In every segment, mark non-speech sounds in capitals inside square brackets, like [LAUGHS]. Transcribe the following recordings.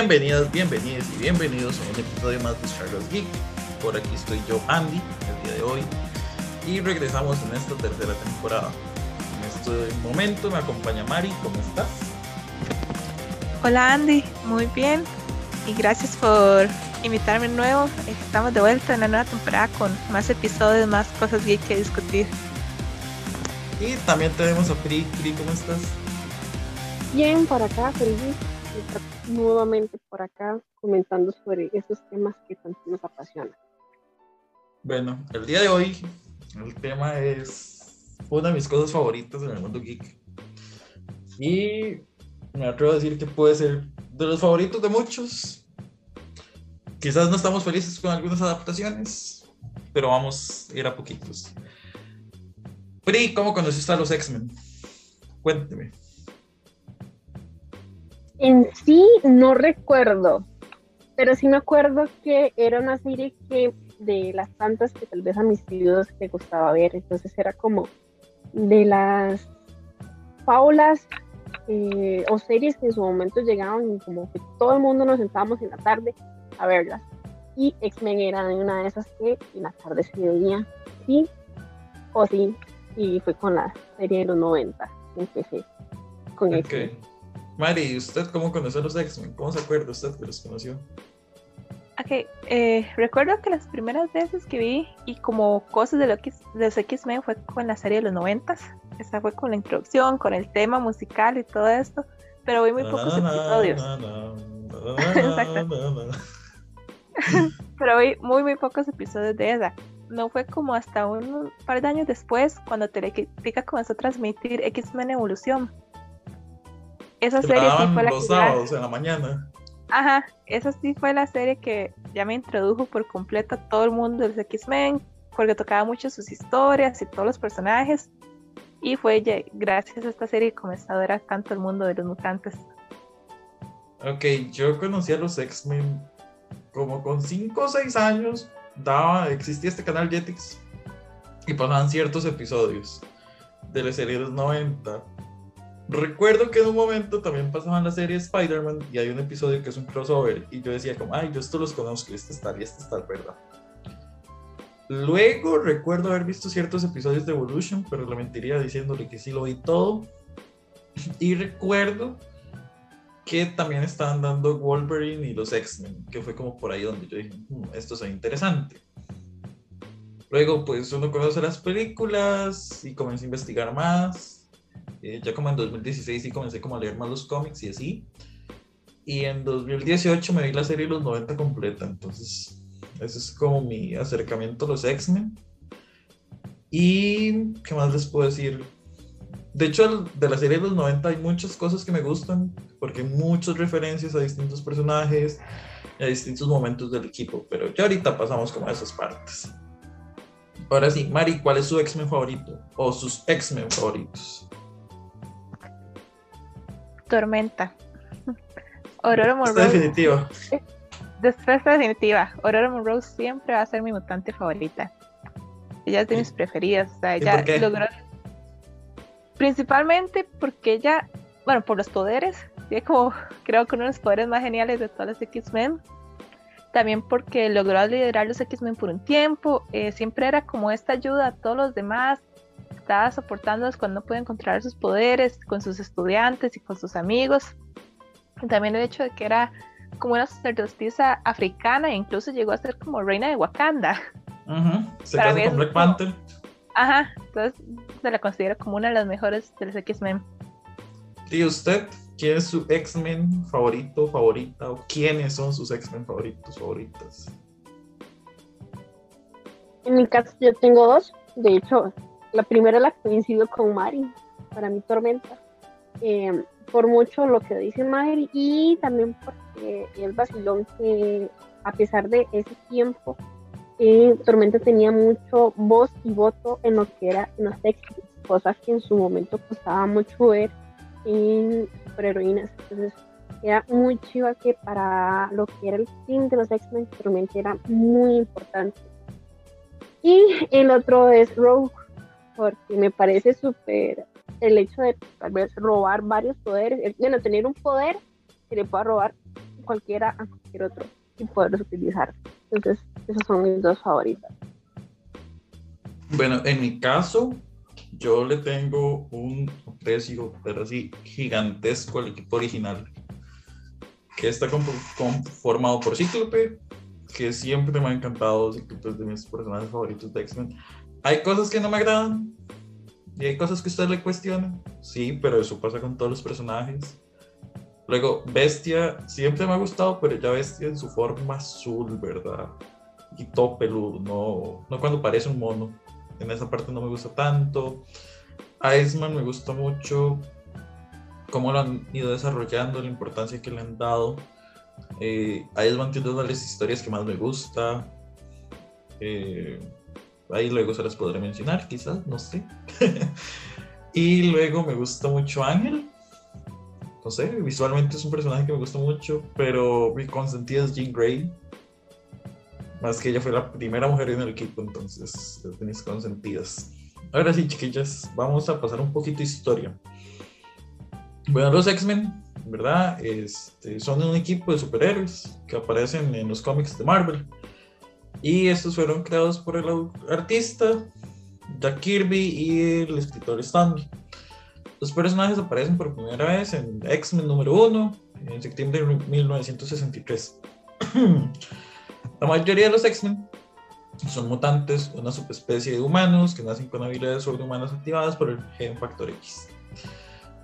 Bienvenidas, bienvenidos y bienvenidos a un episodio más de Charles Geek. Por aquí estoy yo, Andy, el día de hoy. Y regresamos en esta tercera temporada. En este momento me acompaña Mari, ¿cómo estás? Hola Andy, muy bien. Y gracias por invitarme de nuevo. Estamos de vuelta en la nueva temporada con más episodios, más cosas geek que discutir. Y también tenemos a Pri. Pri, ¿cómo estás? Bien, por acá, feliz nuevamente por acá comentando sobre esos temas que tanto nos apasionan. Bueno, el día de hoy el tema es una de mis cosas favoritas en el mundo geek. Y me atrevo a decir que puede ser de los favoritos de muchos. Quizás no estamos felices con algunas adaptaciones, pero vamos a ir a poquitos. Pri, ¿cómo conociste a los X-Men? Cuénteme. En sí no recuerdo, pero sí me acuerdo que era una serie que de las tantas que tal vez a mis tíos les gustaba ver, entonces era como de las fábulas eh, o series que en su momento llegaban y como que todo el mundo nos sentábamos en la tarde a verlas. Y X-Men era una de esas que en la tarde se veía, sí o sí, y fue con la serie de los 90 que empecé con X-Men. Mari, ¿usted cómo conoció a los X-Men? ¿Cómo se acuerda usted que los conoció? Ok, eh, recuerdo que las primeras veces que vi y como cosas de, lo que, de los X-Men fue con la serie de los 90 Esa fue con la introducción, con el tema musical y todo esto, pero vi muy pocos episodios. pero vi muy, muy pocos episodios de esa. No fue como hasta un par de años después cuando Telequitica comenzó a transmitir X-Men Evolución esa serie sí fue la los sábados en la mañana. Ajá, esa sí fue la serie que ya me introdujo por completo a todo el mundo de X-Men, porque tocaba mucho sus historias y todos los personajes. Y fue gracias a esta serie que comenzó a ver a tanto el mundo de los mutantes. Ok, yo conocí a los X-Men como con 5 o 6 años. Daba, existía este canal Jetix y pasaban ciertos episodios de la serie de los 90 Recuerdo que en un momento también pasaban la serie Spider-Man y hay un episodio que es un crossover y yo decía como, ay, yo esto los conozco, este está y este está, ¿verdad? Luego recuerdo haber visto ciertos episodios de Evolution, pero le mentiría diciéndole que sí lo vi todo. Y recuerdo que también estaban dando Wolverine y los X-Men, que fue como por ahí donde yo dije, hmm, esto es interesante. Luego, pues uno conoce las películas y comienza a investigar más eh, ya como en 2016 sí comencé como a leer más los cómics y así. Y en 2018 me vi la serie Los 90 completa, entonces ese es como mi acercamiento a los X-Men. Y qué más les puedo decir. De hecho, de la serie de los 90 hay muchas cosas que me gustan, porque hay muchas referencias a distintos personajes, a distintos momentos del equipo, pero ya ahorita pasamos como a esas partes. Ahora sí, Mari, ¿cuál es su X-Men favorito? O sus X-Men favoritos. Tormenta. [LAUGHS] Aurora Monroe. definitiva. [LAUGHS] Respuesta definitiva. Aurora Monroe siempre va a ser mi mutante favorita. Ella es de mis preferidas. O sea, ella logró. Principalmente porque ella, bueno, por los poderes. Tiene como, [LAUGHS] creo que uno de los poderes más geniales de todas las X-Men. También porque logró liderar los X-Men por un tiempo. Eh, siempre era como esta ayuda a todos los demás estaba soportándolos cuando no puede encontrar sus poderes con sus estudiantes y con sus amigos. también el hecho de que era como una sacerdotisa africana e incluso llegó a ser como reina de Wakanda. Se casó con Black Panther. Ajá, entonces se la considera como una de las mejores de los X-Men. ¿Y usted? ¿Quién es su X-Men favorito, favorita? ¿O quiénes son sus X-Men favoritos, favoritas? En mi caso yo tengo dos. De hecho, la primera la coincido con Mari, para mi tormenta. Eh, por mucho lo que dice Mari y también porque el vacilón que a pesar de ese tiempo, eh, Tormenta tenía mucho voz y voto en lo que era en los textos, cosas que en su momento costaba mucho ver en superheroínas. Entonces era muy chiva que para lo que era el fin de los X-Men, Tormenta era muy importante. Y el otro es Rogue, porque me parece súper el hecho de tal vez robar varios poderes, bueno, tener un poder que le pueda robar cualquiera a cualquier otro y poderlos utilizar. Entonces, esos son mis dos favoritas. Bueno, en mi caso, yo le tengo un precio, pero así gigantesco al equipo original, que está conformado por Cíclope, que siempre me ha encantado, Cíclope es de mis personajes favoritos de X-Men. Hay cosas que no me agradan y hay cosas que usted le cuestionan, sí, pero eso pasa con todos los personajes. Luego, Bestia siempre me ha gustado, pero ya Bestia en su forma azul, ¿verdad? Y todo peludo, no, no cuando parece un mono. En esa parte no me gusta tanto. Iceman me gusta mucho cómo lo han ido desarrollando, la importancia que le han dado. Eh, Iceman tiene una las historias que más me gusta. Eh, ahí luego se las podré mencionar, quizás, no sé. [LAUGHS] y luego me gusta mucho Ángel no sé, visualmente es un personaje que me gusta mucho, pero mi consentida es Jean Grey. Más que ella fue la primera mujer en el equipo, entonces es de mis consentidas. Ahora sí, chiquillas, vamos a pasar un poquito de historia. Bueno, los X-Men, ¿verdad? Este, son un equipo de superhéroes que aparecen en los cómics de Marvel. Y estos fueron creados por el artista Jack Kirby y el escritor Stan los personajes aparecen por primera vez en X-Men número 1 en septiembre de 1963. [CLEARS THROAT] La mayoría de los X-Men son mutantes, una subespecie de humanos que nacen con habilidades sobrehumanas activadas por el gen factor X.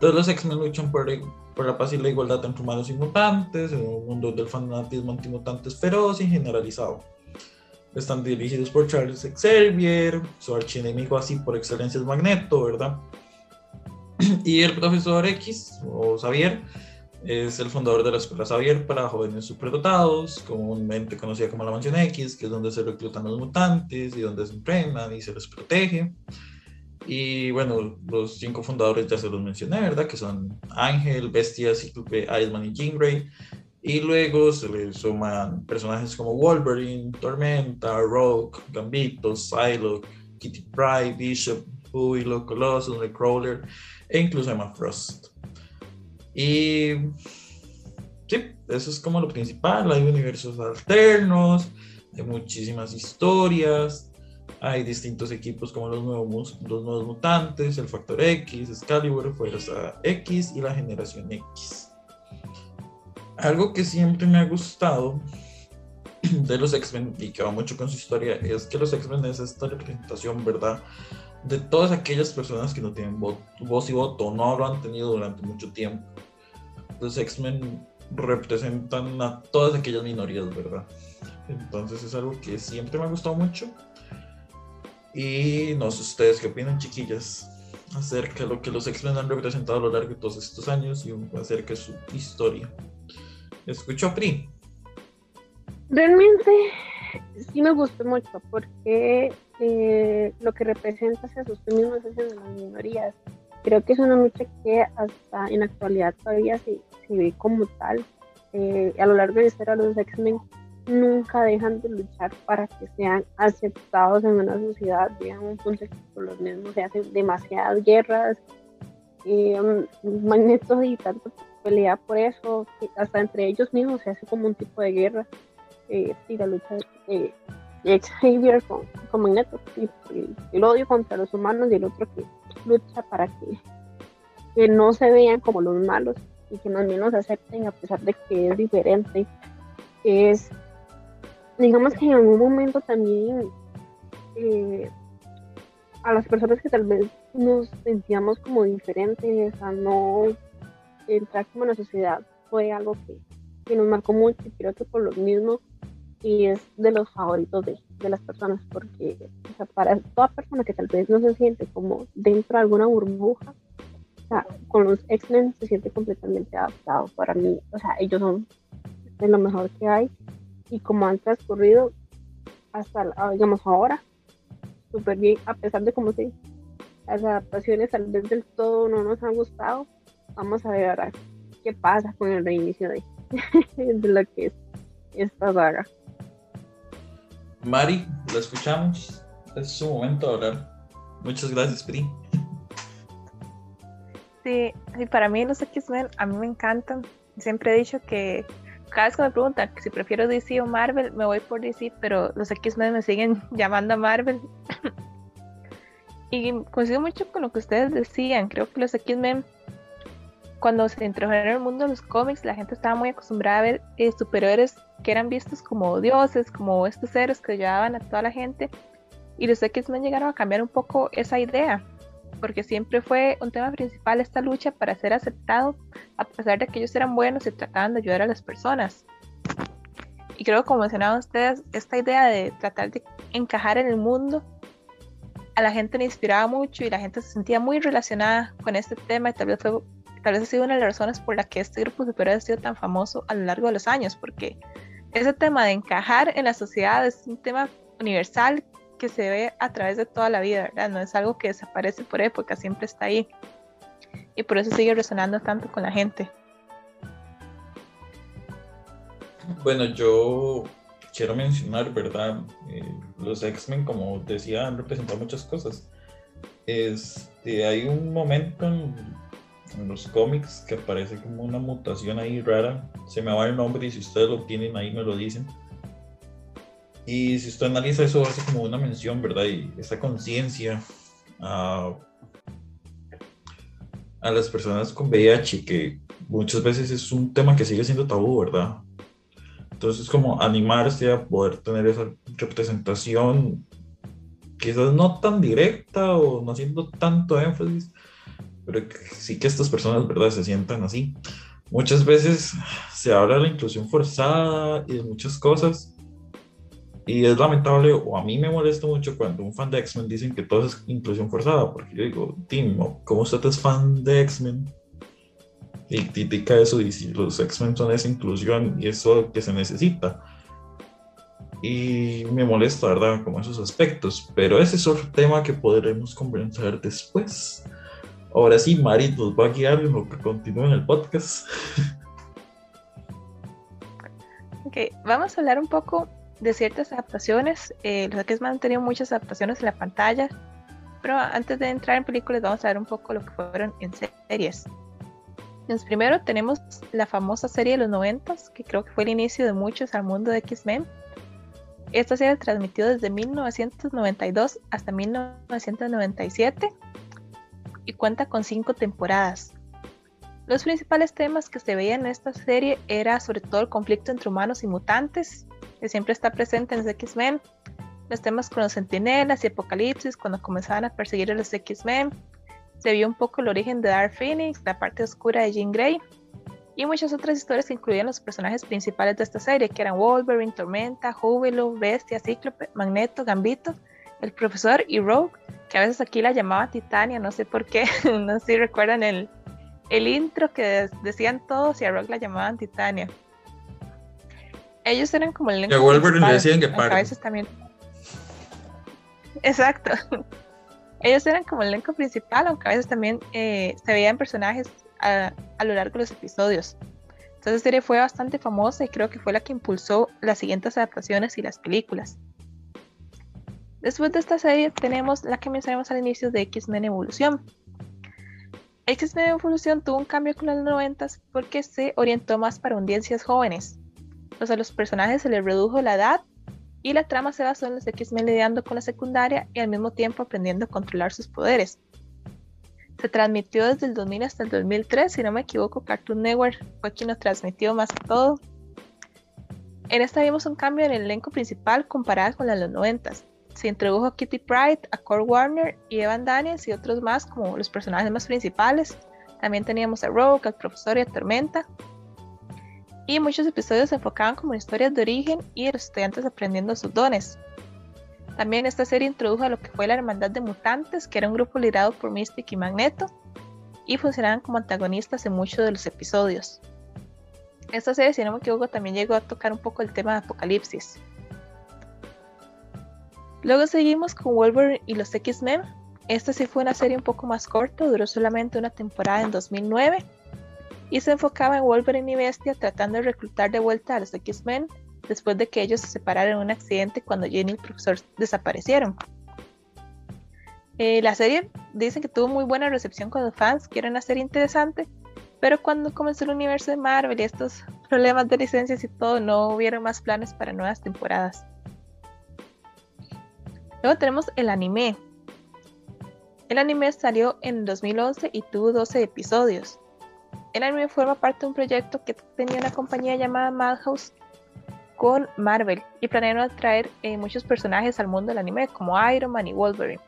Todos los X-Men luchan por, por, la paz y la igualdad entre humanos y mutantes, en un mundo del fanatismo antimutantes feroz y generalizado. Están dirigidos por Charles Xavier, su archienemigo así por excelencia es Magneto, ¿verdad? [CLEARS THROAT] y el profesor X, o Xavier, es el fundador de la Escuela Xavier para jóvenes superdotados, comúnmente conocida como la Mansión X, que es donde se reclutan los mutantes y donde se entrenan y se les protege. Y bueno, los cinco fundadores ya se los mencioné, ¿verdad? Que son Ángel, Bestia, Cíclope, Iceman y Jean Grey. Y luego se le suman personajes como Wolverine, Tormenta, Rogue, Gambito, Psylocke, Kitty Pryde, Bishop, Huilo, Colossus, Nightcrawler e incluso Emma Frost. Y sí, eso es como lo principal. Hay universos alternos, hay muchísimas historias, hay distintos equipos como los nuevos, los nuevos mutantes, el Factor X, Excalibur, Fuerza X y la Generación X. Algo que siempre me ha gustado de los X-Men y que va mucho con su historia es que los X-Men es esta representación, ¿verdad? de todas aquellas personas que no tienen voz y voto, no lo han tenido durante mucho tiempo. Los X-Men representan a todas aquellas minorías, ¿verdad? Entonces es algo que siempre me ha gustado mucho. Y no sé ustedes qué opinan, chiquillas, acerca de lo que los X-Men han representado a lo largo de todos estos años y acerca de su historia. Escucho Pri. Realmente sí me gustó mucho porque eh, lo que representa se asuste mismo es de las minorías. Creo que es una lucha que hasta en la actualidad todavía se, se ve como tal. Eh, a lo largo de la historia los X-Men nunca dejan de luchar para que sean aceptados en una sociedad, digamos, un punto por los mismos se hacen demasiadas guerras, eh, Magneto y tanto pelea por eso, hasta entre ellos mismos se hace como un tipo de guerra, eh, la lucha de, [LAUGHS] Xavier con, con Magneto, el, odio contra los humanos y el otro que lucha para que, que no se vean como los malos y que más bien los acepten a pesar de que es diferente. Es, digamos que en algún momento también eh, a las personas que tal vez nos sentíamos como diferentes, a no entrar como en la sociedad, fue algo que, que nos marcó mucho y creo que por lo mismo y es de los favoritos de, de las personas, porque para toda persona que tal vez no se siente como dentro de alguna burbuja, o sea, con los X-Men se siente completamente adaptado. Para mí, o sea, ellos son de lo mejor que hay y como han transcurrido hasta, digamos, ahora, súper bien, a pesar de como si las adaptaciones tal vez del todo no nos han gustado, vamos a ver ahora qué pasa con el reinicio de, [LAUGHS] de lo que es esta saga. Mari, la escuchamos. Es su momento de hablar. Muchas gracias, Pri. Sí, para mí los X-Men a mí me encantan. Siempre he dicho que cada vez que me preguntan si prefiero DC o Marvel, me voy por DC, pero los X-Men me siguen [LAUGHS] llamando a Marvel. [LAUGHS] y coincido mucho con lo que ustedes decían. Creo que los X-Men, cuando se introdujeron el mundo de los cómics, la gente estaba muy acostumbrada a ver eh, superhéroes que eran vistos como dioses, como estos héroes que llevaban a toda la gente. Y los X-Men llegaron a cambiar un poco esa idea porque siempre fue un tema principal esta lucha para ser aceptado, a pesar de que ellos eran buenos y trataban de ayudar a las personas. Y creo que como mencionaban ustedes, esta idea de tratar de encajar en el mundo, a la gente le inspiraba mucho y la gente se sentía muy relacionada con este tema y tal vez, fue, tal vez ha sido una de las razones por la que este grupo superior ha sido tan famoso a lo largo de los años, porque ese tema de encajar en la sociedad es un tema universal que se ve a través de toda la vida, ¿verdad? No es algo que desaparece por época, siempre está ahí. Y por eso sigue resonando tanto con la gente. Bueno, yo quiero mencionar, ¿verdad? Eh, los X-Men, como decía, han representado muchas cosas. Este, hay un momento en, en, los cómics que aparece como una mutación ahí rara. Se me va el nombre y si ustedes lo tienen ahí me lo dicen y si usted analiza eso, hace como una mención, ¿verdad? Y esa conciencia a, a las personas con VIH, que muchas veces es un tema que sigue siendo tabú, ¿verdad? Entonces, como animarse a poder tener esa representación, quizás no tan directa o no haciendo tanto énfasis, pero sí que estas personas, ¿verdad?, se sientan así. Muchas veces se habla de la inclusión forzada y de muchas cosas, y es lamentable, o a mí me molesta mucho cuando un fan de X-Men dicen que todo es inclusión forzada, porque yo digo, Tim, ¿cómo usted es fan de X-Men? Y critica eso y si los X-Men son esa inclusión y eso que se necesita. Y me molesta, ¿verdad? Como esos aspectos. Pero ese es otro tema que podremos conversar después. Ahora sí, Mari nos va a guiar en lo que continúa en el podcast. Ok, vamos a hablar un poco de ciertas adaptaciones. Eh, los X-Men han tenido muchas adaptaciones en la pantalla, pero antes de entrar en películas vamos a ver un poco lo que fueron en series. Entonces, primero tenemos la famosa serie de los 90, que creo que fue el inicio de muchos al mundo de X-Men. Esta serie transmitió desde 1992 hasta 1997 y cuenta con cinco temporadas. Los principales temas que se veían en esta serie era sobre todo el conflicto entre humanos y mutantes, que siempre está presente en los X-Men. Los temas con los sentinelas y apocalipsis, cuando comenzaban a perseguir a los X-Men. Se vio un poco el origen de Dark Phoenix, la parte oscura de Jean Grey. Y muchas otras historias que incluían los personajes principales de esta serie, que eran Wolverine, Tormenta, Júbilo, Bestia, Cíclope, Magneto, Gambito, el profesor y Rogue, que a veces aquí la llamaba Titania, no sé por qué, [LAUGHS] no sé si recuerdan el, el intro que decían todos y a Rogue la llamaban Titania ellos eran como el elenco. Wolverine le decían que A veces también. Exacto. [LAUGHS] Ellos eran como el elenco principal, aunque a veces también eh, se veían personajes a, a, lo largo de los episodios. Entonces, la serie fue bastante famosa y creo que fue la que impulsó las siguientes adaptaciones y las películas. Después de esta serie tenemos la que mencionamos al inicio de X-Men Evolución. X-Men Evolución tuvo un cambio con los 90 porque se orientó más para audiencias jóvenes o sea, a los personajes se les redujo la edad y la trama se basó en los X-Men lidiando con la secundaria y al mismo tiempo aprendiendo a controlar sus poderes. Se transmitió desde el 2000 hasta el 2003, si no me equivoco, Cartoon Network fue quien lo transmitió más que todo. En esta vimos un cambio en el elenco principal comparado con la de los 90. Se introdujo a Kitty Pride, a Core Warner y Evan Daniels y otros más como los personajes más principales. También teníamos a Rogue, al profesor y a Tormenta y muchos episodios se enfocaban como historias de origen y los estudiantes aprendiendo sus dones. También esta serie introdujo a lo que fue la Hermandad de Mutantes, que era un grupo liderado por Mystic y Magneto, y funcionaban como antagonistas en muchos de los episodios. Esta serie, si no me también llegó a tocar un poco el tema de Apocalipsis. Luego seguimos con Wolverine y los X-Men. Esta sí fue una serie un poco más corta, duró solamente una temporada en 2009 y se enfocaba en Wolverine y Bestia tratando de reclutar de vuelta a los X-Men después de que ellos se separaron en un accidente cuando Jenny y el profesor desaparecieron. Eh, la serie dicen que tuvo muy buena recepción con los fans, que era una serie interesante, pero cuando comenzó el universo de Marvel y estos problemas de licencias y todo, no hubieron más planes para nuevas temporadas. Luego tenemos el anime. El anime salió en 2011 y tuvo 12 episodios. El anime forma parte de un proyecto que tenía una compañía llamada Madhouse con Marvel y planearon atraer eh, muchos personajes al mundo del anime como Iron Man y Wolverine.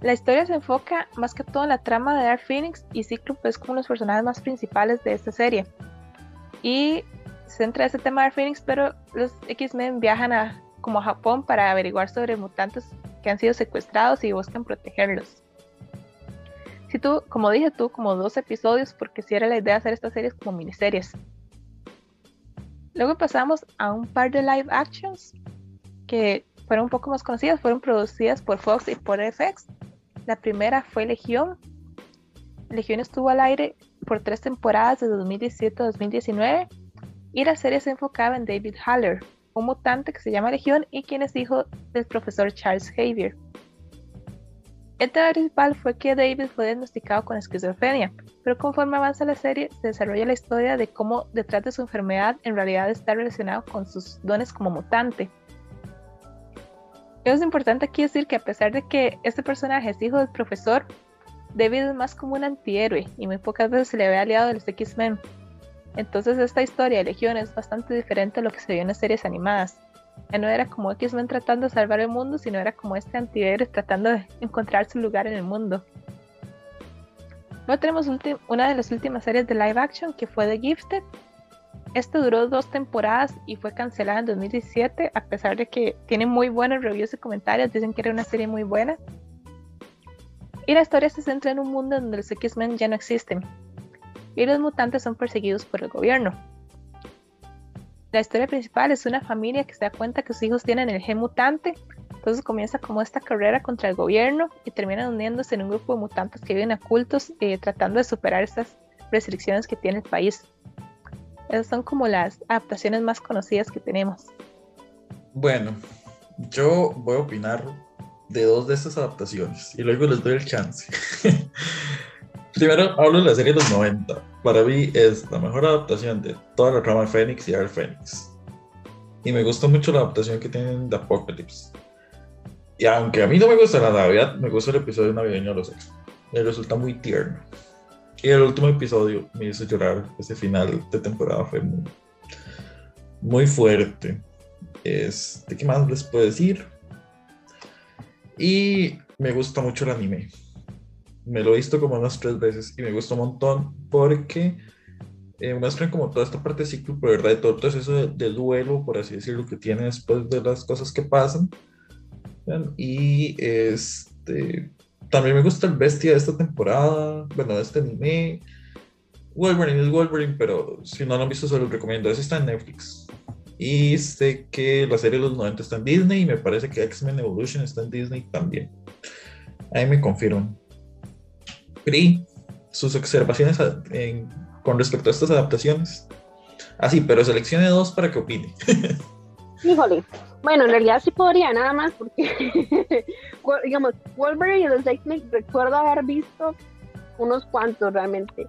La historia se enfoca más que todo en la trama de Dark Phoenix y Cyclops es como los personajes más principales de esta serie. Y se centra ese tema de Dark Phoenix, pero los X-Men viajan a, como a Japón para averiguar sobre mutantes que han sido secuestrados y buscan protegerlos. Si tú, como dije tú, como dos episodios, porque si era la idea hacer estas series como miniseries. Luego pasamos a un par de live actions que fueron un poco más conocidas, fueron producidas por Fox y por FX la primera fue Legión. Legión estuvo al aire por tres temporadas de 2017 a 2019 y la serie se enfocaba en David Haller, un mutante que se llama Legión y quien es hijo del profesor Charles Xavier. El tema principal fue que David fue diagnosticado con esquizofrenia, pero conforme avanza la serie se desarrolla la historia de cómo detrás de su enfermedad en realidad está relacionado con sus dones como mutante es importante aquí decir que a pesar de que este personaje es hijo del profesor, David es más como un antihéroe y muy pocas veces se le ve aliado de los X-Men. Entonces esta historia de Legión es bastante diferente a lo que se vio en las series animadas. Ya no era como X-Men tratando de salvar el mundo, sino era como este antihéroe tratando de encontrar su lugar en el mundo. Luego tenemos una de las últimas series de live action que fue The Gifted, este duró dos temporadas y fue cancelada en 2017, a pesar de que tiene muy buenos reviews y comentarios, dicen que era una serie muy buena. Y la historia se centra en un mundo donde los X-Men ya no existen y los mutantes son perseguidos por el gobierno. La historia principal es una familia que se da cuenta que sus hijos tienen el gen mutante, entonces comienza como esta carrera contra el gobierno y terminan uniéndose en un grupo de mutantes que viven ocultos eh, tratando de superar estas restricciones que tiene el país. Esas son como las adaptaciones más conocidas que tenemos. Bueno, yo voy a opinar de dos de estas adaptaciones y luego les doy el chance. [LAUGHS] Primero hablo de la serie de los 90. Para mí es la mejor adaptación de toda la trama de Fénix y Air Fénix. Y me gusta mucho la adaptación que tienen de Apocalypse. Y aunque a mí no me gusta la Navidad, me gusta el episodio navideño de los X. Me resulta muy tierno. Y el último episodio me hizo llorar. Ese final de temporada fue muy, fuerte. Este, ¿Qué más les puedo decir? Y me gusta mucho el anime. Me lo he visto como unas tres veces y me gusta un montón porque eh, muestran como toda esta parte de ciclo, pero verdad, de todo el proceso de, de, duelo, por así decirlo, que tiene después de las cosas que pasan. Y este, también me gusta el bestia de esta temporada, bueno, de este anime. Wolverine es Wolverine, pero si no lo han visto, se los recomiendo. Ese está en Netflix. Y sé que la serie de los 90 está en Disney y me parece que X-Men Evolution está en Disney también. Ahí me confirman. Pri, sus observaciones con respecto a estas adaptaciones. Ah, sí, pero seleccione dos para que opine. [LAUGHS] Híjole, bueno, en realidad sí podría, nada más, porque, [LAUGHS] digamos, Wolverine y los X-Men recuerdo haber visto unos cuantos realmente.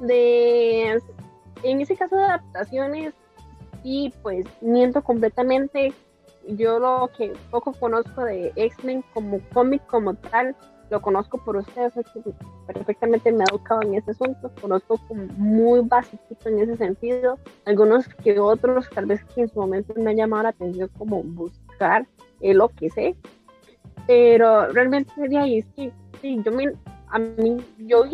De, en ese caso de adaptaciones, sí, pues miento completamente. Yo lo que poco conozco de X-Men como cómic como tal, lo conozco por ustedes, perfectamente me he educado en ese asunto, conozco como muy básico en ese sentido, algunos que otros tal vez que en su momento me han llamado la atención como buscar lo que sé, pero realmente de ahí es que sí, yo me, a mí, yo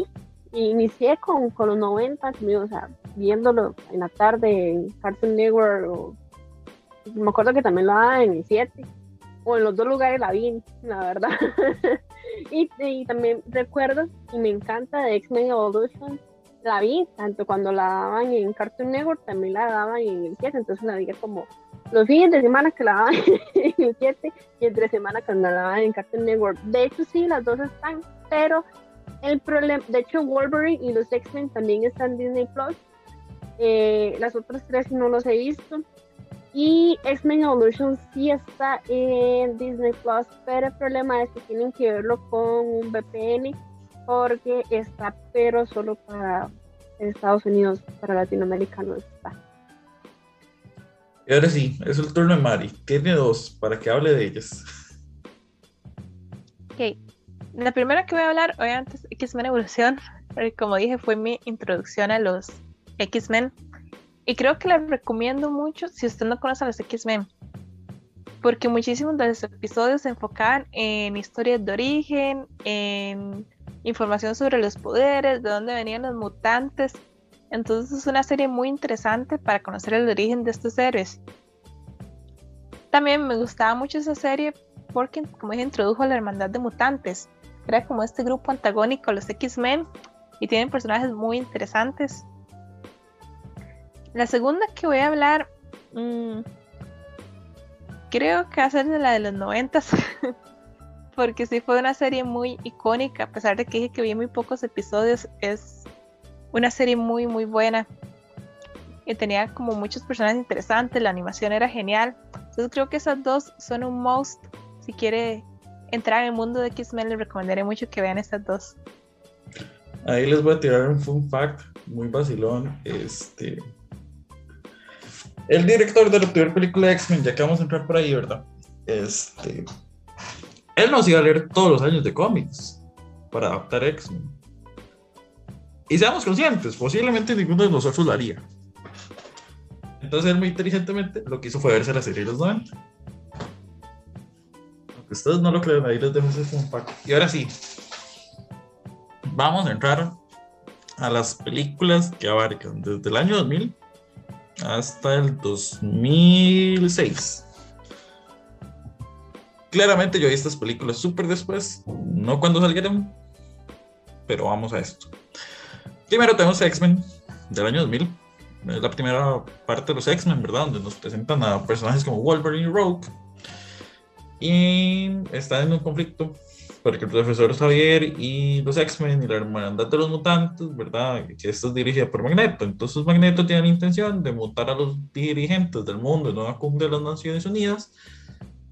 inicié con, con los 90, o sea, viéndolo en la tarde en Cartoon Network, me acuerdo que también lo daban en el 7, o en los dos lugares la vi, la verdad. [LAUGHS] y, también recuerdo, y me encanta de X-Men Evolution, la vi, tanto cuando la daban en Cartoon Network, también la daban en el 7, entonces la vi como los fines de semana que la daban [LAUGHS] en el 7 y entre semana cuando la daban en Cartoon Network. De hecho, sí, las dos están, pero el problema, de hecho, Wolverine y los X-Men también están en Disney Plus. Eh, las otras tres no los he visto. Y X-Men Evolution sí está en Disney Plus, pero el problema es que tienen que verlo con un VPN porque está pero solo para Estados Unidos para latinoamericanos está. Y ahora sí, es el turno de Mari. Tiene dos para que hable de ellas. Ok. La primera que voy a hablar, obviamente, es X-Men Evolución. Porque como dije, fue mi introducción a los X-Men. Y creo que la recomiendo mucho si usted no conoce a los X-Men. Porque muchísimos de los episodios se enfocaban en historias de origen, en información sobre los poderes, de dónde venían los mutantes. Entonces es una serie muy interesante para conocer el origen de estos héroes. También me gustaba mucho esa serie porque, como dije, introdujo a la hermandad de mutantes. Era como este grupo antagónico los X-Men y tienen personajes muy interesantes. La segunda que voy a hablar, mmm, creo que va a ser de la de los noventas, [LAUGHS] porque sí fue una serie muy icónica, a pesar de que dije que vi muy pocos episodios, es una serie muy muy buena. Y tenía como muchos personajes interesantes, la animación era genial. Entonces creo que esas dos son un must. Si quiere entrar en el mundo de X-Men, les recomendaré mucho que vean esas dos. Ahí les voy a tirar un fun fact muy vacilón. Este, el director de la primera película de X-Men, ya que vamos a entrar por ahí, ¿verdad? Este, él nos iba a leer todos los años de cómics para adaptar X-Men. Y seamos conscientes, posiblemente ninguno de nosotros lo haría. Entonces él muy inteligentemente lo que hizo fue verse la serie de los 90. Aunque ustedes no lo crean, ahí les dejo ese fact. Y ahora sí, vamos a entrar a las películas que abarcan desde el año 2000 hasta el 2006. Claramente yo vi estas películas súper después, no cuando salieron, pero vamos a esto. Primero tenemos X-Men del año 2000. Es la primera parte de los X-Men, ¿verdad? Donde nos presentan a personajes como Wolverine y Rogue. Y están en un conflicto porque el profesor Xavier y los X-Men y la hermandad de los mutantes, ¿verdad? Que esto es dirigida por Magneto. Entonces Magneto tiene la intención de mutar a los dirigentes del mundo en una cumbre de las Naciones Unidas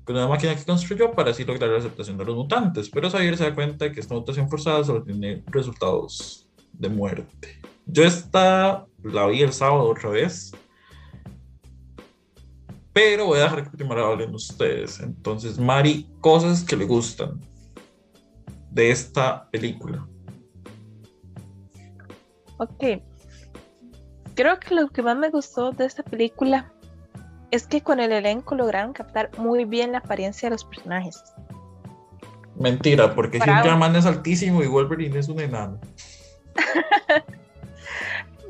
con una máquina que construyó para así lograr la aceptación de los mutantes. Pero Xavier se da cuenta de que esta mutación forzada solo tiene resultados de muerte. Yo esta la vi el sábado otra vez. Pero voy a dejar que primero hablen ustedes. Entonces, Mari, cosas que le gustan de esta película? Ok. Creo que lo que más me gustó de esta película es que con el elenco lograron captar muy bien la apariencia de los personajes. Mentira, porque Hugh Man es altísimo y Wolverine es un enano. [LAUGHS]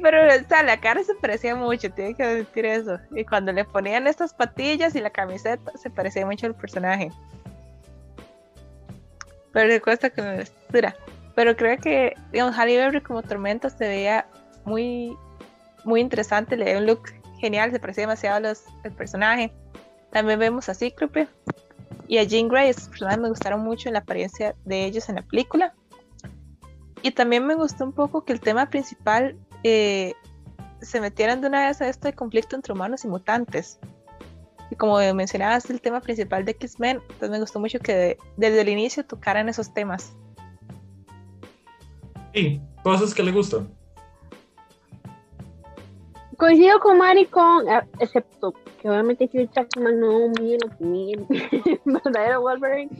Pero, o sea, la cara se parecía mucho, tiene que decir eso. Y cuando le ponían estas patillas y la camiseta, se parecía mucho al personaje pero le cuesta que me vestira. Pero creo que, digamos, Halle Berry como Tormenta se veía muy, muy interesante, le dio un look genial, se parecía demasiado a los, al personaje. También vemos a Cíclope y a Jean Grey, esos personajes me gustaron mucho en la apariencia de ellos en la película. Y también me gustó un poco que el tema principal eh, se metieran de una vez a esto de conflicto entre humanos y mutantes. Y como mencionabas, el tema principal de X-Men, entonces me gustó mucho que desde el inicio tocaran esos temas. Sí, cosas que le gustan. Coincido con Mari con, ah, excepto que obviamente Hugh Jackman no muy mi [LAUGHS] verdadero Wolverine.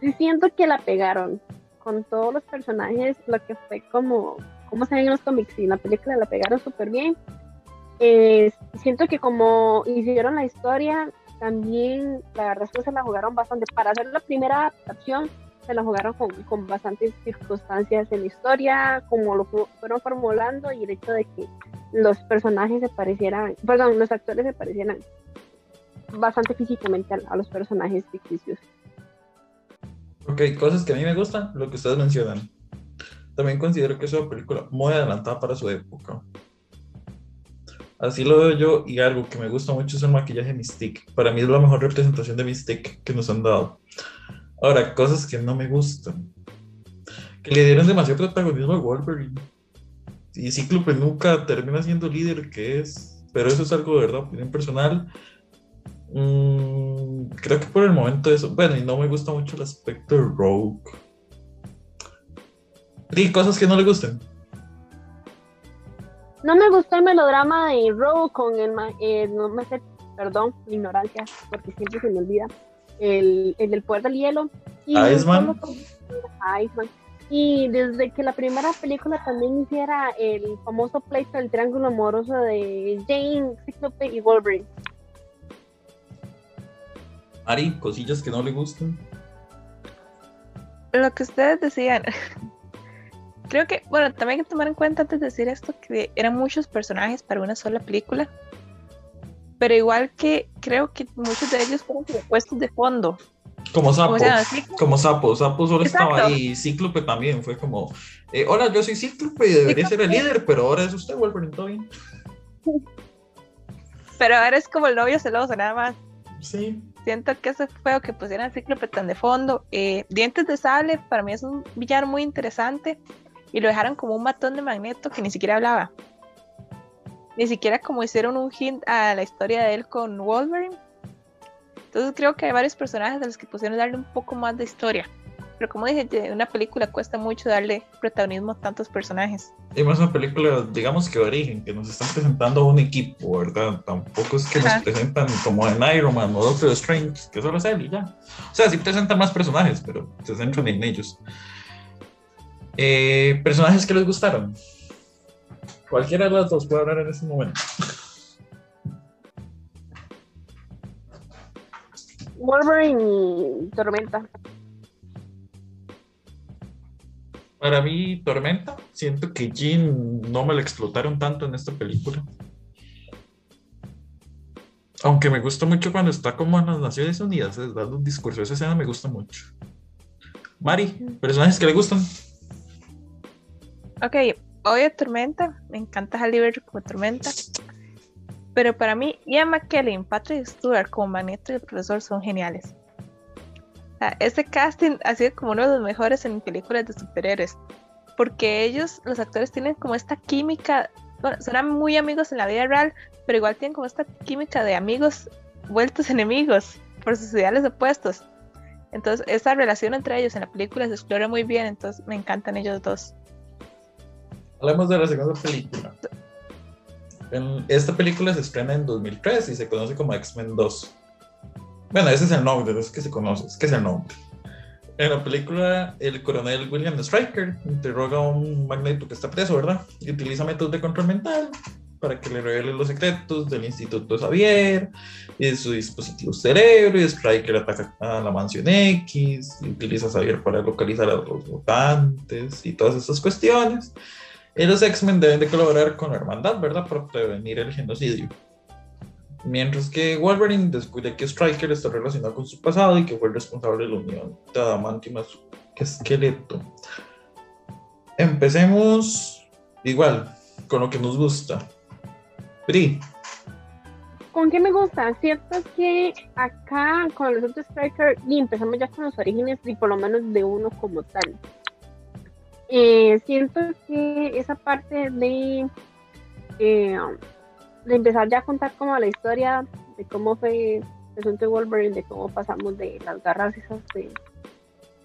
Sí siento que la pegaron con todos los personajes, lo que fue como, como se ven en los cómics y la película la pegaron súper bien eh, siento que como hicieron la historia, también la verdad es que se la jugaron bastante. Para hacer la primera adaptación, se la jugaron con, con bastantes circunstancias en la historia, como lo fueron formulando y el hecho de que los personajes se parecieran, perdón, los actores se parecieran bastante físicamente a, los personajes ficticios. Ok, cosas que a mí me gustan, lo que ustedes mencionan. También considero que es una película muy adelantada para su época. Así lo veo yo y algo que me gusta mucho es el maquillaje Mystique. Para mí es la mejor representación de Mystique que nos han dado. Ahora, cosas que no me gustan. Que le dieron demasiado protagonismo a Wolverine. Y Cíclope nunca termina siendo líder que es. Pero eso es algo de verdad, opinión personal. Mm, creo que por el momento eso. Bueno, y no me gusta mucho el aspecto de Rogue. Y cosas que no le gusten. No me gustó el melodrama de Row con el, eh, no me sé, perdón, ignorancia, porque siempre se me olvida, el, el del poder del hielo. Y Iceman. Iceman. Y desde que la primera película también hiciera el famoso pleito del triángulo amoroso de Jane, Cíclope y Wolverine. Ari, cosillas que no le gustan. Lo que ustedes decían. [LAUGHS] Creo que, bueno, también hay que tomar en cuenta antes de decir esto que eran muchos personajes para una sola película. Pero igual que creo que muchos de ellos fueron puestos de fondo. Como sapo. como sapo. Sapo solo estaba ahí. Cíclope también fue como: eh, Hola, yo soy Cíclope y debería ser el líder, pero ahora es usted, Wolverine, todo bien. Pero ahora es como el novio celoso, nada más. Sí. Siento que eso fue que pusieran Cíclope tan de fondo. Eh, Dientes de Sable, para mí es un villano muy interesante. Y lo dejaron como un matón de magneto que ni siquiera hablaba. Ni siquiera como hicieron un hint a la historia de él con Wolverine entonces creo que hay varios personajes a los que pusieron darle un poco más de historia. Pero como dije, en una película cuesta mucho darle protagonismo a tantos personajes. Y más una película, digamos que de origen, que nos están presentando un equipo, ¿verdad? Tampoco es que nos presentan como en Iron Man o Doctor Strange, que solo es él y ya. O sea, sí presentan más personajes, pero se centran en ellos. Eh, personajes que les gustaron. Cualquiera de las dos puede hablar en este momento. Wolverine y Tormenta. Para mí, Tormenta, siento que Jean no me la explotaron tanto en esta película. Aunque me gusta mucho cuando está como en las Naciones Unidas, dando un discurso. Esa escena me gusta mucho. Mari, personajes que le gustan. Ok, a Tormenta. Me encanta Halle Berry como Tormenta. Pero para mí, Ian McKellen, Patrick Stewart como Magneto y el profesor son geniales. este casting ha sido como uno de los mejores en películas de superhéroes. Porque ellos, los actores, tienen como esta química. Bueno, son muy amigos en la vida real, pero igual tienen como esta química de amigos vueltos [LAUGHS] enemigos por sus ideales opuestos. Entonces, esa relación entre ellos en la película se explora muy bien. Entonces, me encantan ellos dos. Hablemos de la segunda película esta película se estrena en 2003 y se conoce como X-Men 2. Bueno, ese es el nombre, es que se conoce, es que es el nombre. En la película, el coronel William Stryker interroga a un magneto que está preso, ¿verdad? Y utiliza métodos de control mental para que le revele los secretos del Instituto Xavier y de su dispositivo cerebro. Y Stryker ataca a la mansión X, y utiliza a Xavier para localizar a los votantes y todas esas cuestiones. Los X-Men deben de colaborar con la hermandad, ¿verdad? Para prevenir el genocidio. Mientras que Wolverine descubre que Striker está relacionado con su pasado y que fue el responsable de la unión de Adamantium que esqueleto. Empecemos igual, con lo que nos gusta. Pri. ¿Con qué me gusta? Cierto que acá con los otros Striker y empezamos ya con los orígenes y por lo menos de uno como tal. Eh, siento que esa parte de, eh, de empezar ya a contar como la historia de cómo fue de Wolverine, de cómo pasamos de las garras de,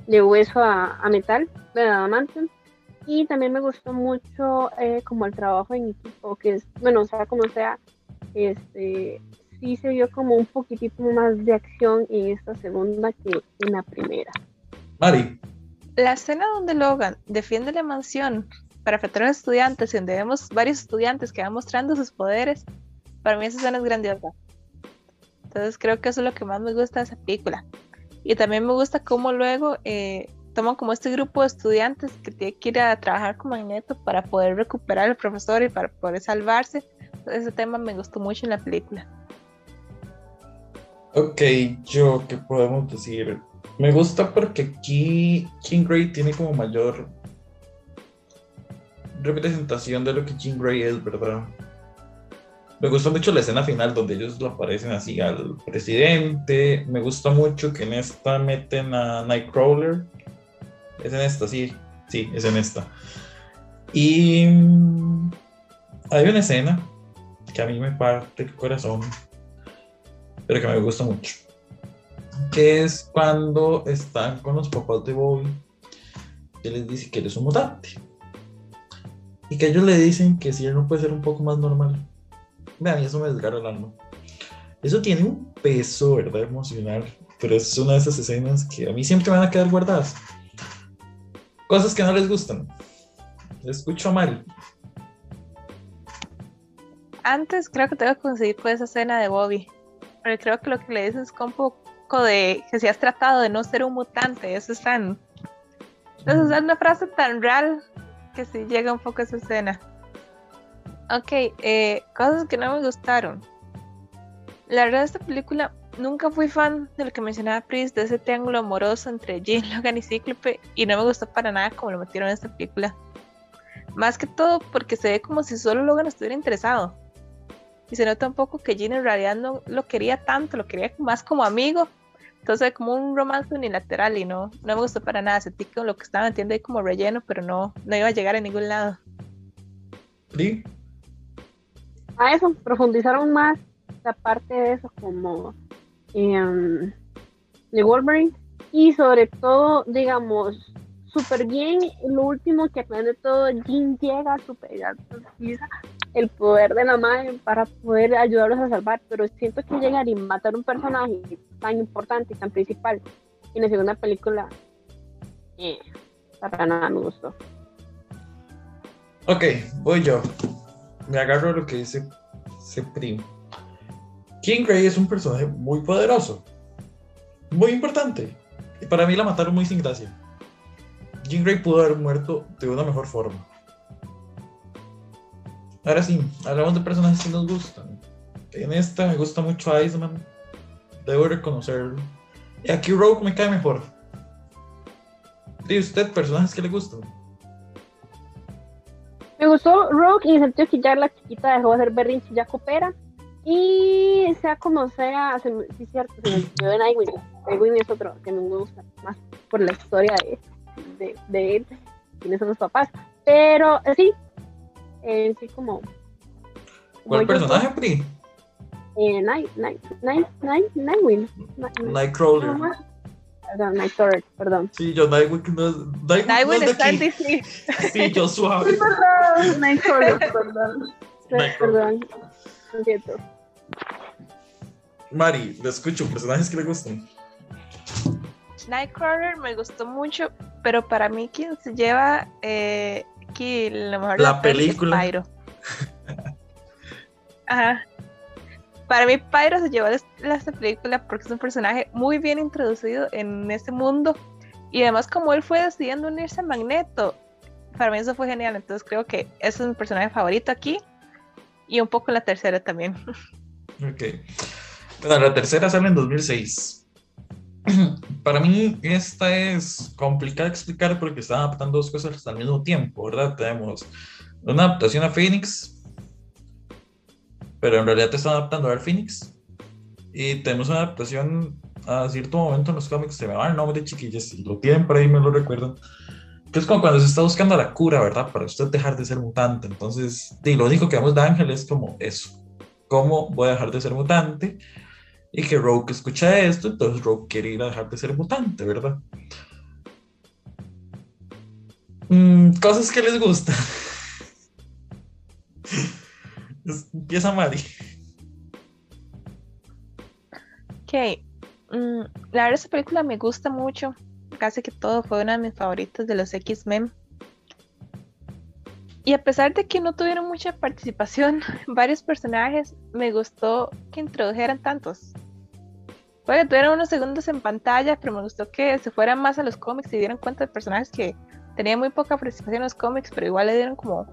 de hueso a, metal, de adamantium. Y también me gustó mucho eh, como el trabajo en equipo, que es, bueno, sea, como sea, este, sí se vio como un poquitito más de acción en esta segunda que en la primera. Mari, la escena donde Logan defiende la mansión para afectar a los estudiantes donde vemos varios estudiantes que van mostrando sus poderes, para mí esa escena es grandiosa. Entonces creo que eso es lo que más me gusta de esa película. Y también me gusta cómo luego eh, toman como este grupo de estudiantes que tiene que ir a trabajar con Magneto para poder recuperar al profesor y para poder salvarse. Ese tema me gustó mucho en la película. Ok, yo, ¿qué podemos decir? Me gusta porque aquí King Grey tiene como mayor representación de lo que King Grey es, ¿verdad? Me gusta mucho la escena final donde ellos lo aparecen así al presidente. Me gusta mucho que en esta meten a Nightcrawler. Es en esta, sí, sí, es en esta. Y hay una escena que a mí me parte el corazón, pero que me gusta mucho es cuando están con los papás de Bobby, que les dice que eres un mutante. y que ellos le dicen que si él no puede ser un poco más normal. Vean, eso me desgarra el alma. Eso tiene un peso, ¿verdad? Emocional, pero es una de esas escenas que a mí siempre van a quedar guardadas. Cosas que no les gustan. Escucho mal. Antes creo que tengo que conseguir con esa escena de Bobby. Pero creo que lo que le dices es un poco de que si has tratado de no ser un mutante. Eso es tan. Eso es una frase tan real que sí llega un poco a esa escena. Ok, eh, cosas que no me gustaron. La verdad, esta película nunca fui fan de lo que mencionaba Pris, de ese triángulo amoroso entre Jean, Logan y Cíclope, y no me gustó para nada como lo metieron en esta película. Más que todo porque se ve como si solo Logan estuviera interesado. Y se nota un poco que Jean en realidad no lo quería tanto, lo quería más como amigo. Entonces, como un romance unilateral y no, no me gustó para nada. Sentí que lo que estaba metiendo ahí como relleno, pero no, no iba a llegar a ningún lado. ¿Sí? A eso, profundizaron más la parte de eso como em, de Wolverine y sobre todo, digamos, súper bien, lo último que aprende todo, Jean llega a superar el poder de la madre para poder ayudarlos a salvar, pero siento que llegar y matar un personaje tan importante y tan principal en la segunda película, eh, para nada me gustó. Ok, voy yo. Me agarro lo que dice Ceprim. King Grey es un personaje muy poderoso, muy importante. Y para mí la mataron muy sin gracia. Jean Grey pudo haber muerto de una mejor forma. Ahora sí, hablamos de personajes que nos gustan. En esta me gusta mucho Iceman. Debo reconocerlo. Y aquí Rogue me cae mejor. ¿Y usted personajes que le gustan? Me gustó Rogue en el sentido que ya la chiquita dejó de hacer berrinche y ya coopera. Y sea como sea, sí es cierto, se me quedó Nightwing. Nightwing es otro que me gusta más por la historia de, de, de él, quiénes son los papás. Pero eh, sí, eh, sí como... ¿Cuál personaje, Pri? Eh, Night, Night, Night, Night, Nightwing. Nightcrawler. Perdón, Nightcrawler, perdón. Sí, yo Nightwing no, Nightwing Nightwing no es está aquí. DC. Sí, yo suave. [LAUGHS] Perdón, Nightcrawler, perdón. Nightcrawler. Perdón, lo siento. Mari, le escucho, personajes que le gustan. Nightcrawler me gustó mucho, pero para mí quien se lleva eh, aquí lo mejor La peli es película. Pyro. Ajá. Para mí Pyro se llevó la- esta película porque es un personaje muy bien introducido en ese mundo y además como él fue decidiendo unirse a Magneto, para mí eso fue genial, entonces creo que ese es mi personaje favorito aquí y un poco la tercera también. [LAUGHS] Ok. Bueno, la tercera sale en 2006. [CLEARS THROAT] Para mí esta es complicada de explicar porque está adaptando dos cosas al mismo tiempo, ¿verdad? Tenemos una adaptación a Phoenix, pero en realidad te están adaptando a Phoenix. Y tenemos una adaptación a cierto momento en los cómics, se me va el nombre, chiquillas, si lo tienen por ahí me lo recuerdan. Que es como cuando se está buscando la cura, ¿verdad? Para usted dejar de ser mutante. Entonces, y lo único que vemos de Ángel es como eso. ¿Cómo voy a dejar de ser mutante? Y que Rogue escucha esto, entonces Rogue quiere ir a dejar de ser mutante, ¿verdad? Mm, cosas que les gustan. [LAUGHS] Empieza Mari. Ok, mm, la verdad esta película me gusta mucho, casi que todo fue una de mis favoritas de los X-Men. Y a pesar de que no tuvieron mucha participación [LAUGHS] varios personajes, me gustó que introdujeran tantos. Puede que tuvieran unos segundos en pantalla, pero me gustó que se fueran más a los cómics y dieran cuenta de personajes que tenían muy poca participación en los cómics, pero igual le dieron como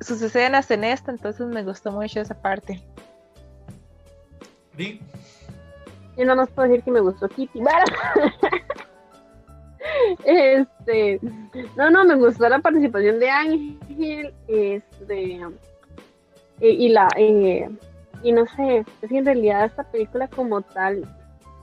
sus escenas en esta, entonces me gustó mucho esa parte. Di. Yo nada más puedo decir que me gustó Kitty. [LAUGHS] Este, no, no, me gustó la participación de Ángel, este, y la, eh, y no sé, es que en realidad esta película como tal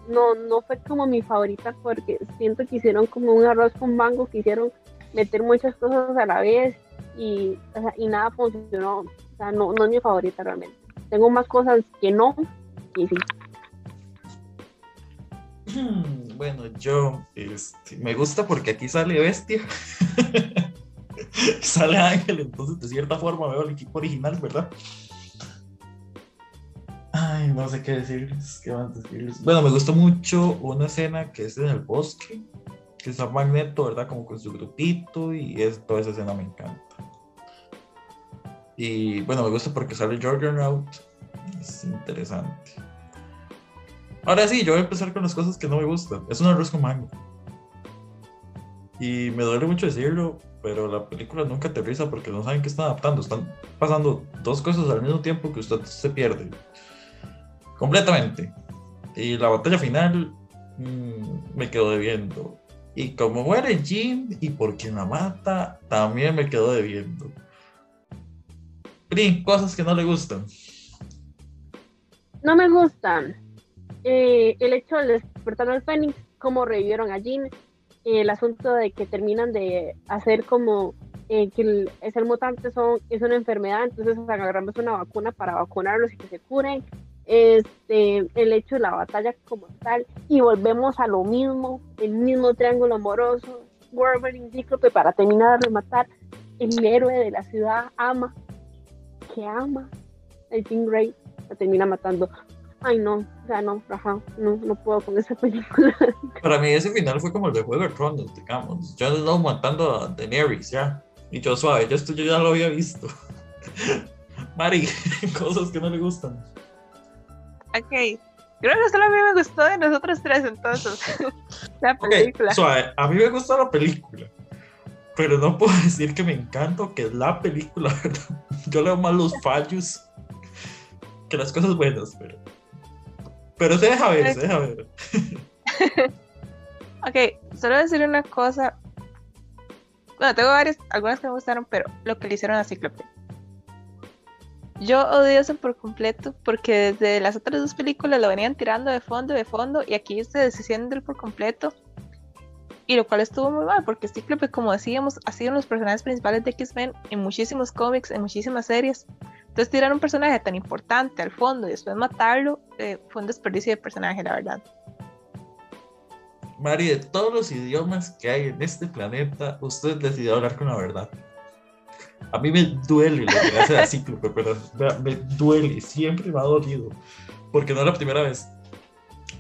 no, no fue como mi favorita porque siento que hicieron como un arroz con mango, quisieron meter muchas cosas a la vez y, o sea, y nada funcionó, o sea, no, no es mi favorita realmente. Tengo más cosas que no, y sí. [CLEARS THROAT] Bueno, yo este, me gusta porque aquí sale bestia. [LAUGHS] sale Ángel, entonces de cierta forma veo el equipo original, ¿verdad? Ay, no sé qué decirles, qué van a decirles. Bueno, me gustó mucho una escena que es en el bosque, que está Magneto, ¿verdad? Como con su grupito y es, toda esa escena me encanta. Y bueno, me gusta porque sale Juggernaut, es interesante. Ahora sí, yo voy a empezar con las cosas que no me gustan. Es un arroz con mango. Y me duele mucho decirlo, pero la película nunca aterriza porque no saben qué están adaptando. Están pasando dos cosas al mismo tiempo que usted se pierde completamente. Y la batalla final mmm, me quedó debiendo. Y como muere Jean y por quien la mata, también me quedó debiendo. Prin, cosas que no le gustan. No me gustan. Eh, el hecho de despertar al Fénix, cómo revivieron a Jean, eh, el asunto de que terminan de hacer como eh, que el, es el mutante son, es una enfermedad, entonces agarramos una vacuna para vacunarlos y que se curen este, el hecho de la batalla como tal, y volvemos a lo mismo, el mismo triángulo amoroso, Wolverine, Cíclope, para terminar de matar, el héroe de la ciudad ama, que ama, el Jean Grey, la termina matando. Ay, no, o sea, no, Rafa, no, no puedo con esa película. [LAUGHS] Para mí ese final fue como el de Juego de digamos. Yo no matando a Daenerys, ya. Y yo suave, yo esto yo ya lo había visto. [LAUGHS] Mari, [LAUGHS] cosas que no le gustan. Ok. Creo que solo a mí me gustó de nosotros tres entonces. [LAUGHS] la película. Okay, a mí me gustó la película. Pero no puedo [LAUGHS] decir que me encanta que es la película, [LAUGHS] ¿verdad? Yo leo más los fallos que las cosas buenas, pero. Pero se deja ver, se deja ver. ok, solo decir una cosa. Bueno, tengo varias, algunas que me gustaron, pero lo que le hicieron a Cíclope. Yo odio eso por completo porque desde las otras dos películas lo venían tirando de fondo, de fondo y aquí se desciende por completo. Y lo cual estuvo muy mal porque Cíclope, como decíamos, ha sido uno de los personajes principales de X-Men en muchísimos cómics, en muchísimas series. Entonces tirar un personaje tan importante al fondo y después matarlo eh, fue un desperdicio de personaje, la verdad. Mari, de todos los idiomas que hay en este planeta, usted decidió hablar con la verdad. A mí me duele lo que hace a Cíclope, pero me duele, siempre me ha dolido, porque no es la primera vez.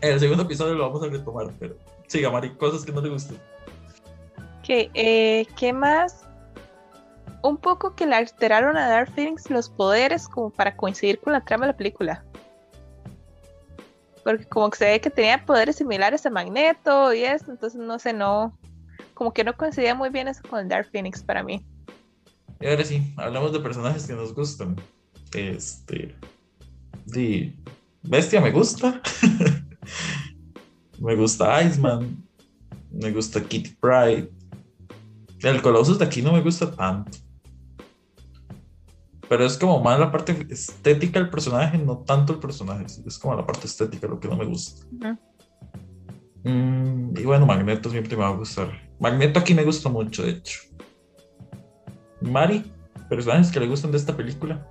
En el segundo episodio lo vamos a retomar, pero siga, Mari, cosas que no te gustan. Ok, eh, ¿qué más? Un poco que le alteraron a Dark Phoenix los poderes como para coincidir con la trama de la película. Porque como que se ve que tenía poderes similares a Magneto y eso, entonces no sé, no. Como que no coincidía muy bien eso con Dark Phoenix para mí. Y ahora sí, hablamos de personajes que nos gustan. Este. De Bestia me gusta. [LAUGHS] me gusta Iceman. Me gusta Kitty Pride. El Colossus de aquí no me gusta tanto. Pero es como más la parte estética del personaje, no tanto el personaje. Es como la parte estética lo que no me gusta. Mm, y bueno, Magneto siempre me va a gustar. Magneto aquí me gusta mucho, de hecho. Mari, personajes que le gustan de esta película.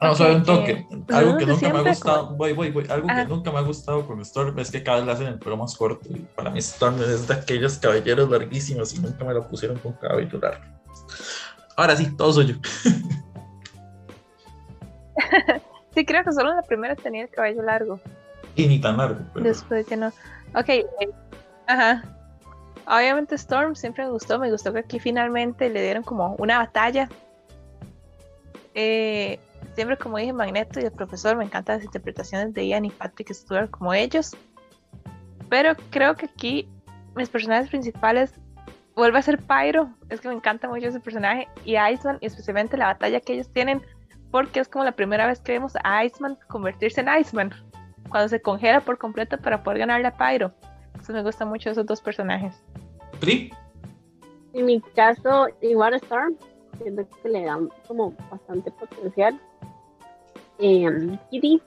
Vamos a ver un toque. algo que nunca me ha gustado. Voy, voy, voy. Algo que nunca me ha gustado con Storm es que cada vez le hacen el pelo más corto. Y para mí, Storm es de aquellos caballeros larguísimos y nunca me lo pusieron con cabello largo. Ahora sí, todo suyo. [LAUGHS] sí, creo que solo en la primera tenía el cabello largo. Y ni tan largo. Después que no. Ok. Eh, ajá. Obviamente Storm siempre me gustó, me gustó que aquí finalmente le dieron como una batalla. Eh, siempre como dije Magneto y el profesor, me encantan las interpretaciones de Ian y Patrick Stewart como ellos. Pero creo que aquí mis personajes principales vuelve a ser Pyro, es que me encanta mucho ese personaje, y Iceman, y especialmente la batalla que ellos tienen, porque es como la primera vez que vemos a Iceman convertirse en Iceman, cuando se congela por completo para poder ganarle a Pyro. Entonces me gustan mucho esos dos personajes. ¿Pri? En mi caso, igual Storm, siento que le dan como bastante potencial. Eh, Kitty,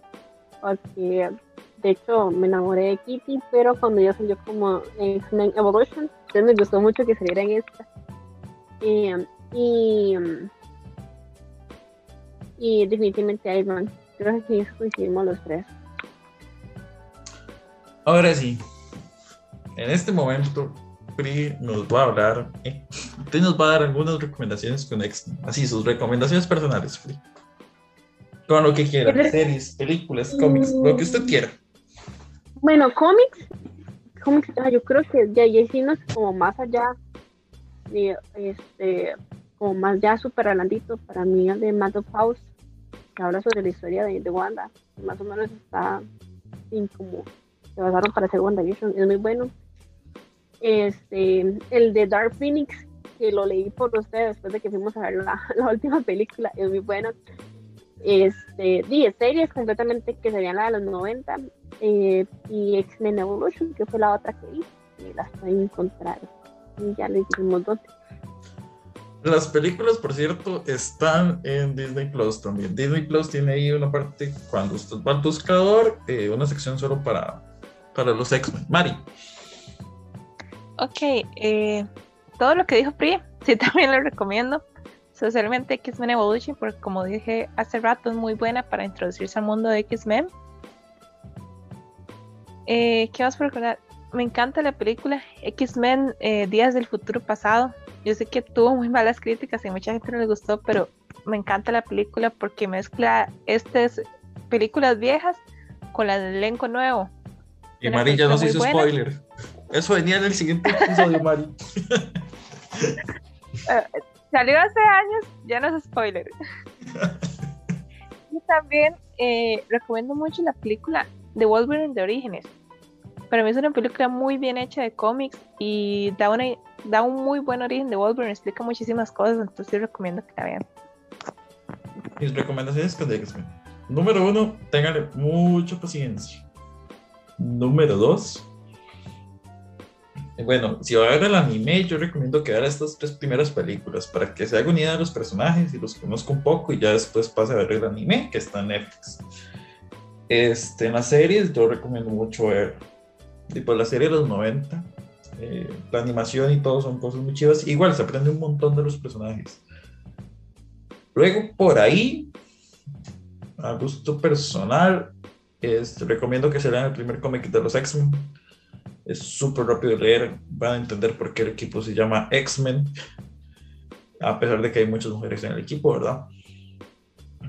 porque de hecho me enamoré de Kitty, pero cuando ya salió como X-Men Evolution, entonces me gustó mucho que saliera en esta. Eh, y, y definitivamente Ivan, creo que coincidimos los tres. Ahora sí, en este momento Pri nos va a hablar, eh, usted nos va a dar algunas recomendaciones con X, así sus recomendaciones personales, Pri. Con lo que quiera, series, películas, cómics, lo que usted quiera. Bueno, cómics, cómics, ah, yo creo que ya, ya hicimos como más allá, de, este, como más ya super adelantito para mí el de Mad of House, que habla sobre la historia de, de Wanda, más o menos está sin como se basaron para hacer WandaVision, es muy bueno. Este, el de Dark Phoenix, que lo leí por ustedes después de que fuimos a ver la, [LAUGHS] última película, es muy bueno. Este, 10 series completamente que serían la de los 90 eh, y X-Men Evolution, que fue la otra que vi, y las pueden encontrar. Y ya les dijimos dónde. Las películas, por cierto, están en Disney Plus también. Disney Plus tiene ahí una parte, cuando usted va al buscador, eh, una sección solo para, para los X-Men. Mari. Ok, eh, todo lo que dijo Pri, [LAUGHS] sí también lo recomiendo. Especialmente X-Men Evolution, porque como dije hace rato, es muy buena para introducirse al mundo de X-Men. Eh, ¿Qué más por recordar? Me encanta la película X-Men eh, Días del Futuro Pasado. Yo sé que tuvo muy malas críticas y mucha gente no le gustó, pero me encanta la película porque mezcla estas películas viejas con la del elenco nuevo. Y Mari ya nos hizo spoiler. Eso venía en el siguiente episodio, Mari. Uh, [LAUGHS] salió hace años, ya no es spoiler. [LAUGHS] y también eh, recomiendo mucho la película de Wolverine de Orígenes. Para mí es una película muy bien hecha de cómics y da, una, da un muy buen origen de Wolverine, explica muchísimas cosas, entonces recomiendo que la vean. Mis recomendaciones con X-Men. Número uno, ténganle mucha paciencia. Número 2. Bueno, si va a ver el anime, yo recomiendo que vea estas tres primeras películas para que se haga unida a los personajes y los conozca un poco y ya después pase a ver el anime que está en Netflix. Este, en las series, yo recomiendo mucho ver tipo la serie de los 90. Eh, la animación y todo son cosas muy chivas. Igual se aprende un montón de los personajes. Luego, por ahí, a gusto personal, este, recomiendo que se lean el primer cómic de los X-Men. Es súper rápido de leer. Van a entender por qué el equipo se llama X-Men. A pesar de que hay muchas mujeres en el equipo, ¿verdad?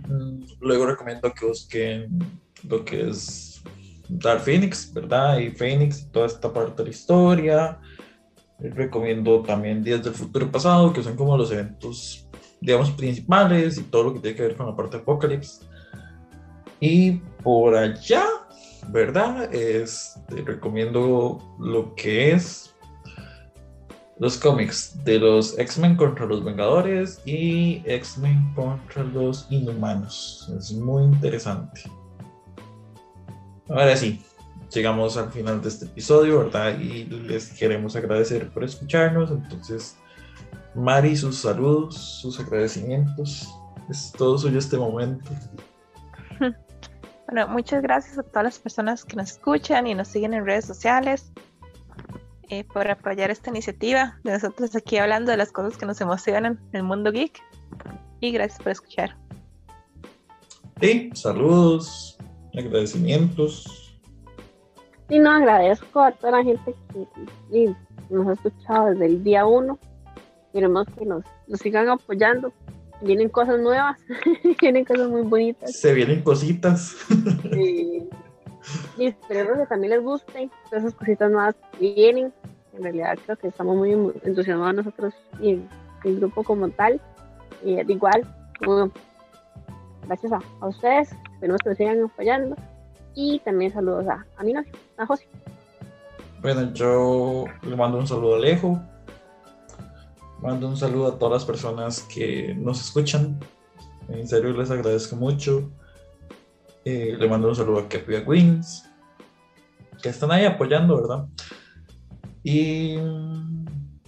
Mm, luego recomiendo que busquen lo que es Dark Phoenix, ¿verdad? Y Phoenix, toda esta parte de la historia. Recomiendo también Días del Futuro Pasado, que son como los eventos, digamos, principales y todo lo que tiene que ver con la parte de Apocalypse. Y por allá, ¿verdad? Este, recomiendo lo que es los cómics de los X-Men contra los Vengadores y X-Men contra los Inhumanos. Es muy interesante. Ahora sí, llegamos al final de este episodio, ¿verdad? Y les queremos agradecer por escucharnos. Entonces, Mari, sus saludos, sus agradecimientos. Es todo suyo este momento. Bueno, muchas gracias a todas las personas que nos escuchan y nos siguen en redes sociales eh, por apoyar esta iniciativa de nosotros aquí hablando de las cosas que nos emocionan en el mundo geek. Y gracias por escuchar. Sí, saludos, agradecimientos. Y no agradezco a toda la gente que nos ha escuchado desde el día uno. Queremos que nos, nos sigan apoyando vienen cosas nuevas, [LAUGHS] vienen cosas muy bonitas. Se vienen cositas. y, [LAUGHS] y espero que también les guste todas esas cositas nuevas que vienen. En realidad creo que estamos muy entusiasmados nosotros y el grupo como tal. Y igual, gracias a, a, ustedes, esperemos que nos sigan apoyando. Y también saludos a, a mi novio, a José. Bueno, yo le mando un saludo a Alejo, Mando un saludo a todas las personas que nos escuchan. En serio les agradezco mucho. Eh, le mando un saludo a Kepi Wings, que están ahí apoyando, ¿verdad? Y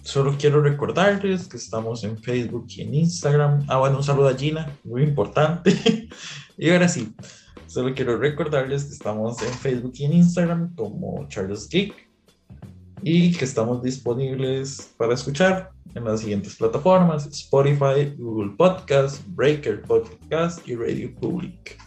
solo quiero recordarles que estamos en Facebook y en Instagram. Ah, bueno, un saludo a Gina, muy importante. [LAUGHS] y ahora sí, solo quiero recordarles que estamos en Facebook y en Instagram como Charles Geek y que estamos disponibles para escuchar en las siguientes plataformas: Spotify, Google Podcast, Breaker Podcast y Radio Public.